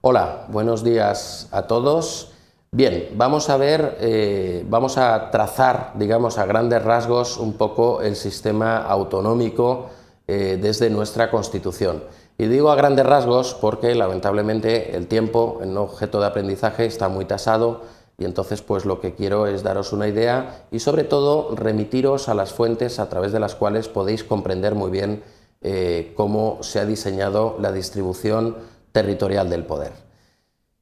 Hola, buenos días a todos. Bien, vamos a ver, eh, vamos a trazar, digamos, a grandes rasgos un poco el sistema autonómico eh, desde nuestra Constitución. Y digo a grandes rasgos porque lamentablemente el tiempo en objeto de aprendizaje está muy tasado y entonces pues lo que quiero es daros una idea y sobre todo remitiros a las fuentes a través de las cuales podéis comprender muy bien eh, cómo se ha diseñado la distribución territorial del poder.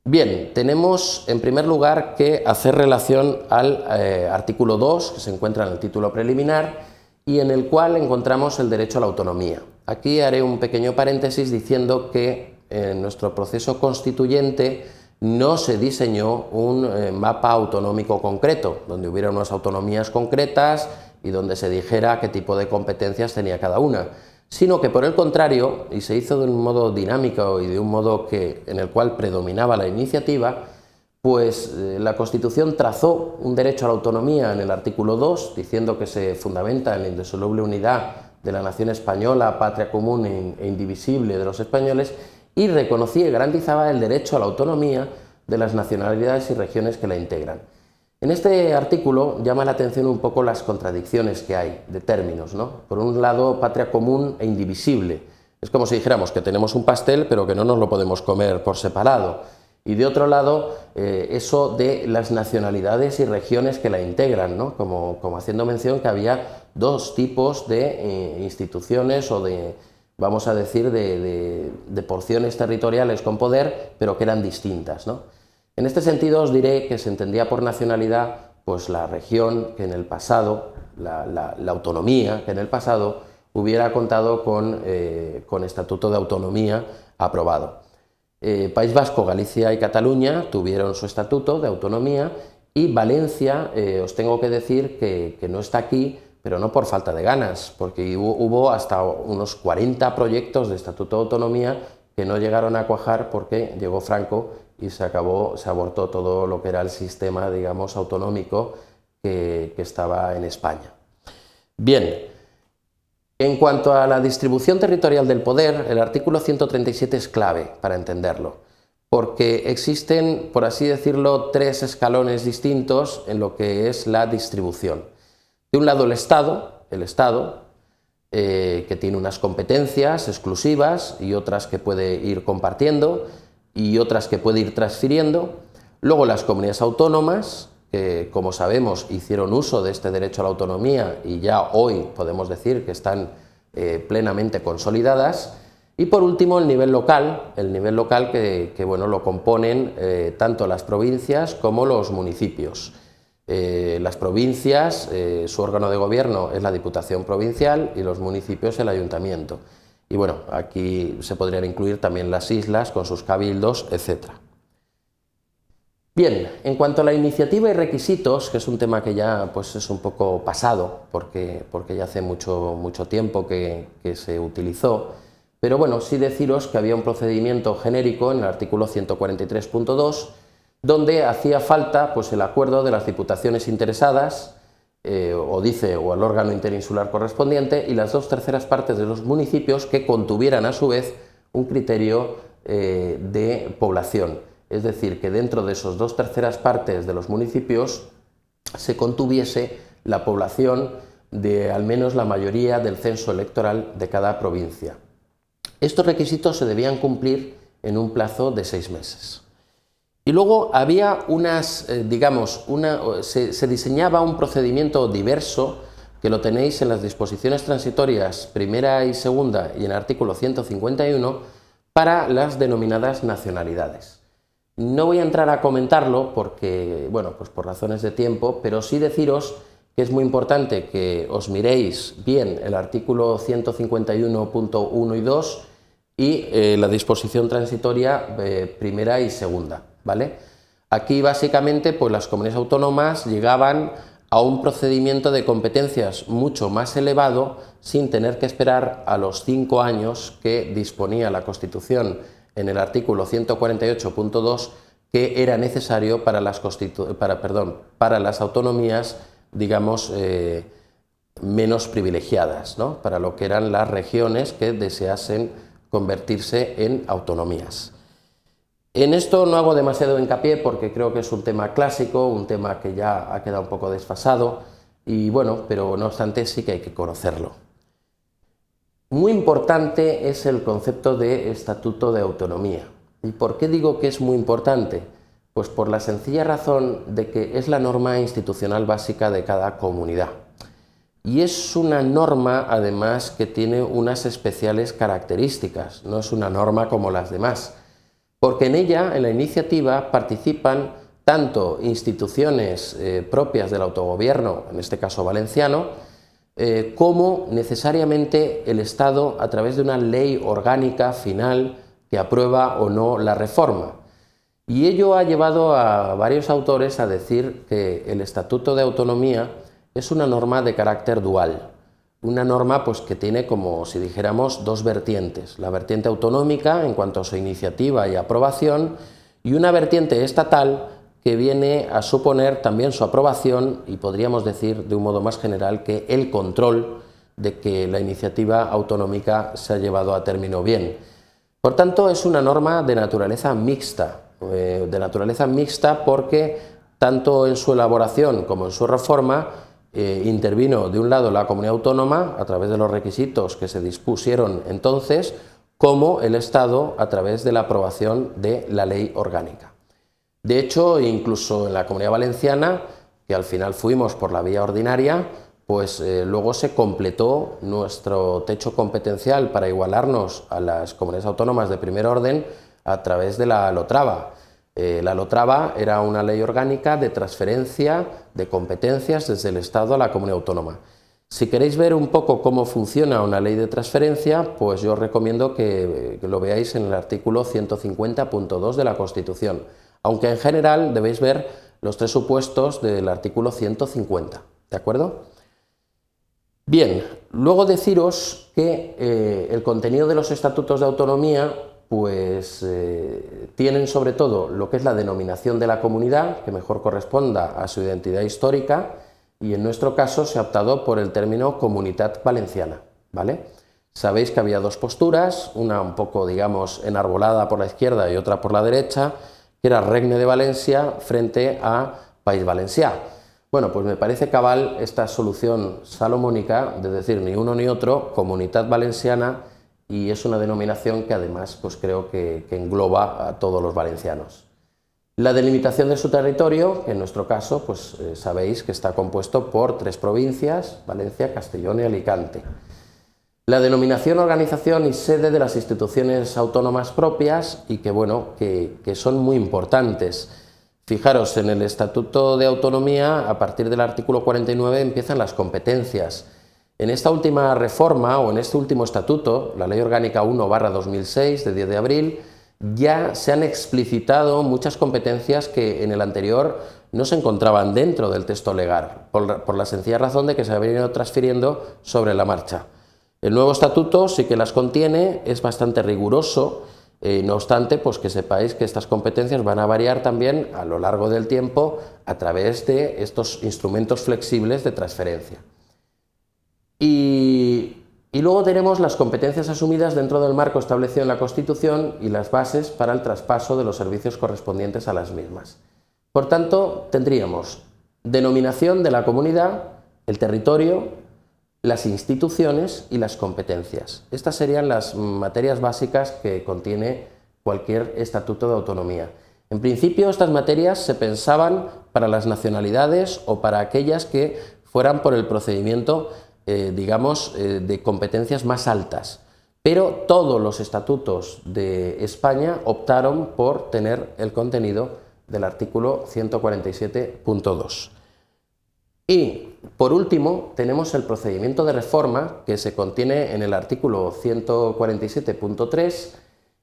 Bien, tenemos en primer lugar que hacer relación al eh, artículo 2, que se encuentra en el título preliminar, y en el cual encontramos el derecho a la autonomía. Aquí haré un pequeño paréntesis diciendo que en nuestro proceso constituyente no se diseñó un eh, mapa autonómico concreto, donde hubiera unas autonomías concretas y donde se dijera qué tipo de competencias tenía cada una sino que por el contrario, y se hizo de un modo dinámico y de un modo que, en el cual predominaba la iniciativa, pues eh, la Constitución trazó un derecho a la autonomía en el artículo 2, diciendo que se fundamenta en la indisoluble unidad de la nación española, patria común e, e indivisible de los españoles, y reconocía y garantizaba el derecho a la autonomía de las nacionalidades y regiones que la integran. En este artículo llama la atención un poco las contradicciones que hay de términos. ¿no? Por un lado, patria común e indivisible. Es como si dijéramos que tenemos un pastel pero que no nos lo podemos comer por separado. Y de otro lado, eh, eso de las nacionalidades y regiones que la integran, ¿no? como, haciendo mención que había dos tipos de eh, instituciones o de, vamos a decir, de, de, porciones territoriales con poder, pero que eran distintas. ¿no? En este sentido os diré que se entendía por nacionalidad pues la región que en el pasado, la, autonomía que en el pasado hubiera contado con, eh, estatuto de autonomía aprobado. Eh, País Vasco, Galicia y Cataluña tuvieron su estatuto de autonomía y Valencia, eh, os tengo que decir que, no está aquí, pero no por falta de ganas, porque hubo, hasta unos 40 proyectos de estatuto de autonomía que no llegaron a cuajar porque llegó Franco y se acabó, se abortó todo lo que era el sistema, digamos, autonómico que, estaba en España. Bien, en cuanto a la distribución territorial del poder, el artículo 137 es clave para entenderlo, porque existen, por así decirlo, tres escalones distintos en lo que es la distribución. De un lado el Estado, el Estado, eh, que tiene unas competencias exclusivas y otras que puede ir compartiendo, y otras que puede ir transfiriendo. Luego las comunidades autónomas, que como sabemos hicieron uso de este derecho a la autonomía y ya hoy podemos decir que están eh, plenamente consolidadas. Y por último el nivel local, el nivel local que, bueno, lo componen eh, tanto las provincias como los municipios. Eh, las provincias, su órgano de gobierno es la Diputación Provincial y los municipios el Ayuntamiento. Y bueno, aquí se podrían incluir también las islas con sus cabildos, etc. Bien, en cuanto a la iniciativa y requisitos, que es un tema que ya pues, es un poco pasado, porque, porque ya hace mucho, mucho tiempo que, se utilizó, pero bueno, sí deciros que había un procedimiento genérico en el artículo 143.2, donde hacía falta pues, el acuerdo de las diputaciones interesadas, eh, o dice o al órgano interinsular correspondiente y las dos terceras partes de los municipios que contuvieran a su vez un criterio eh, de población. Es decir, que dentro de esos dos terceras partes de los municipios se contuviese la población de al menos la mayoría del censo electoral de cada provincia. Estos requisitos se debían cumplir en un plazo de seis meses. Y luego había unas, eh, digamos, una, se, diseñaba un procedimiento diverso que lo tenéis en las disposiciones transitorias primera y segunda y en el artículo 151 para las denominadas nacionalidades. No voy a entrar a comentarlo porque, bueno, pues por razones de tiempo, pero sí deciros que es muy importante que os miréis bien el artículo 151.1 y 2 y eh, la disposición transitoria eh, primera y segunda. ¿Vale? Aquí básicamente pues las comunidades autónomas llegaban a un procedimiento de competencias mucho más elevado sin tener que esperar a los cinco años que disponía la Constitución en el artículo 148.2 que era necesario para las, para, perdón, para las autonomías, digamos, eh, menos privilegiadas, ¿no? para lo que eran las regiones que deseasen convertirse en autonomías. En esto no hago demasiado hincapié porque creo que es un tema clásico, un tema que ya ha quedado un poco desfasado y bueno, pero no obstante sí que hay que conocerlo. Muy importante es el concepto de estatuto de autonomía. ¿Y por qué digo que es muy importante? Pues por la sencilla razón de que es la norma institucional básica de cada comunidad. Y es una norma, además, que tiene unas especiales características, no es una norma como las demás porque en ella, en la iniciativa, participan tanto instituciones eh, propias del autogobierno, en este caso valenciano, eh, como necesariamente el Estado a través de una ley orgánica final que aprueba o no la reforma. Y ello ha llevado a varios autores a decir que el Estatuto de Autonomía es una norma de carácter dual, una norma pues, que tiene como si dijéramos dos vertientes, la vertiente autonómica en cuanto a su iniciativa y aprobación y una vertiente estatal que viene a suponer también su aprobación y podríamos decir de un modo más general que el control de que la iniciativa autonómica se ha llevado a término bien. Por tanto, es una norma de naturaleza mixta, eh, de naturaleza mixta porque tanto en su elaboración como en su reforma eh, intervino de un lado la comunidad autónoma a través de los requisitos que se dispusieron entonces, como el Estado a través de la aprobación de la ley orgánica. De hecho, incluso en la comunidad valenciana, que al final fuimos por la vía ordinaria, pues eh, luego se completó nuestro techo competencial para igualarnos a las comunidades autónomas de primer orden a través de la LOTRAVA. Eh, la LOTRAVA era una ley orgánica de transferencia de competencias desde el Estado a la comunidad autónoma. Si queréis ver un poco cómo funciona una ley de transferencia, pues yo os recomiendo que, lo veáis en el artículo 150.2 de la Constitución, aunque en general debéis ver los tres supuestos del artículo 150, ¿de acuerdo? Bien, luego deciros que eh, el contenido de los estatutos de autonomía pues eh, tienen sobre todo lo que es la denominación de la comunidad, que mejor corresponda a su identidad histórica, y en nuestro caso se ha optado por el término Comunidad Valenciana, ¿vale? Sabéis que había dos posturas, una un poco, digamos, enarbolada por la izquierda y otra por la derecha, que era Regne de Valencia frente a País Valencià. Bueno, pues me parece cabal esta solución salomónica de decir ni uno ni otro, Comunidad Valenciana, y es una denominación que además pues creo que, engloba a todos los valencianos. La delimitación de su territorio, en nuestro caso, pues eh, sabéis que está compuesto por tres provincias, Valencia, Castellón y Alicante. La denominación, organización y sede de las instituciones autónomas propias y que, bueno, que, que son muy importantes. Fijaros, en el Estatuto de Autonomía, a partir del artículo 49, empiezan las competencias. En esta última reforma o en este último estatuto, la Ley Orgánica 1-2006 de 10 de abril, ya se han explicitado muchas competencias que en el anterior no se encontraban dentro del texto legal, por, la sencilla razón de que se habían ido transfiriendo sobre la marcha. El nuevo estatuto sí que las contiene, es bastante riguroso, eh, no obstante, pues que sepáis que estas competencias van a variar también a lo largo del tiempo a través de estos instrumentos flexibles de transferencia. Y, luego tenemos las competencias asumidas dentro del marco establecido en la Constitución y las bases para el traspaso de los servicios correspondientes a las mismas. Por tanto, tendríamos denominación de la comunidad, el territorio, las instituciones y las competencias. Estas serían las materias básicas que contiene cualquier estatuto de autonomía. En principio, estas materias se pensaban para las nacionalidades o para aquellas que fueran por el procedimiento eh, digamos, eh, de competencias más altas. Pero todos los estatutos de España optaron por tener el contenido del artículo 147.2. Y, por último, tenemos el procedimiento de reforma que se contiene en el artículo 147.3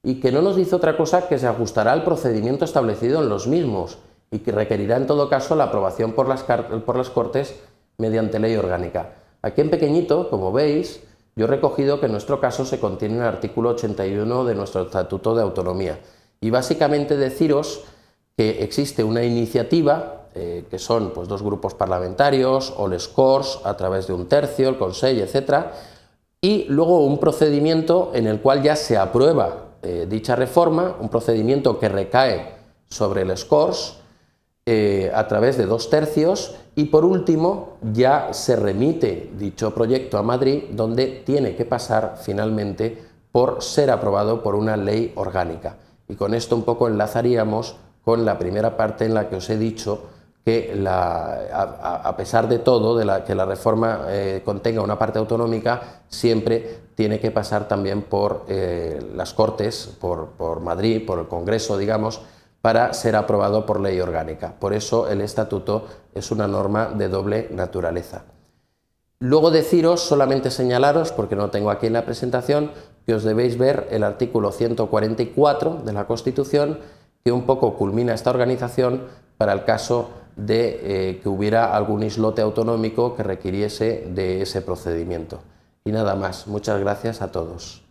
y que no nos dice otra cosa que se ajustará al procedimiento establecido en los mismos y que requerirá en todo caso la aprobación por las, por las Cortes mediante ley orgánica. Aquí en pequeñito, como veis, yo he recogido que en nuestro caso se contiene el artículo 81 de nuestro Estatuto de Autonomía. Y básicamente deciros que existe una iniciativa, eh, que son pues, dos grupos parlamentarios, o les Corts, a través de un tercio, el Consejo, etc., y luego un procedimiento en el cual ya se aprueba eh, dicha reforma, un procedimiento que recae sobre el SCORS eh, a través de dos tercios y por último ya se remite dicho proyecto a Madrid donde tiene que pasar finalmente por ser aprobado por una ley orgánica. Y con esto un poco enlazaríamos con la primera parte en la que os he dicho que a, pesar de todo, de que la reforma eh, contenga una parte autonómica, siempre tiene que pasar también por eh, las Cortes, por, Madrid, por el Congreso, digamos, para ser aprobado por ley orgánica. Por eso el estatuto es una norma de doble naturaleza. Luego deciros, solamente señalaros, porque no tengo aquí en la presentación, que os debéis ver el artículo 144 de la Constitución, que un poco culmina esta organización para el caso de eh, que hubiera algún islote autonómico que requiriese de ese procedimiento. Y nada más, muchas gracias a todos.